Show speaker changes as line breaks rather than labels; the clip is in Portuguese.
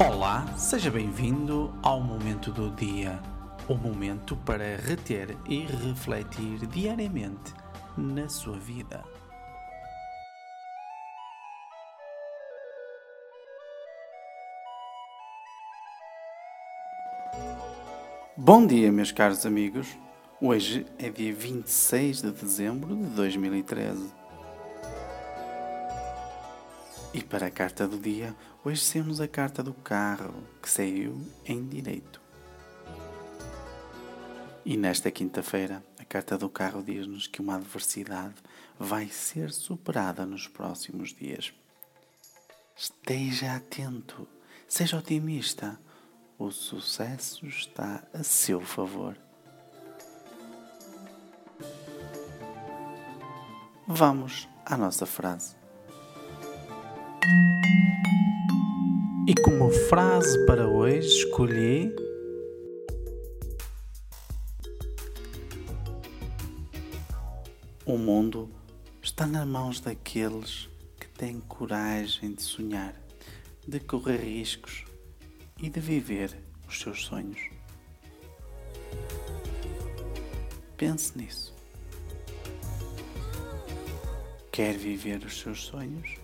Olá, seja bem-vindo ao Momento do Dia, o momento para reter e refletir diariamente na sua vida. Bom dia, meus caros amigos. Hoje é dia 26 de dezembro de 2013. E para a carta do dia, hoje temos a carta do carro, que saiu em direito. E nesta quinta-feira, a carta do carro diz-nos que uma adversidade vai ser superada nos próximos dias. Esteja atento, seja otimista, o sucesso está a seu favor. Vamos à nossa frase. E como frase para hoje escolhi O mundo está nas mãos daqueles que têm coragem de sonhar, de correr riscos e de viver os seus sonhos. Pense nisso. Quer viver os seus sonhos?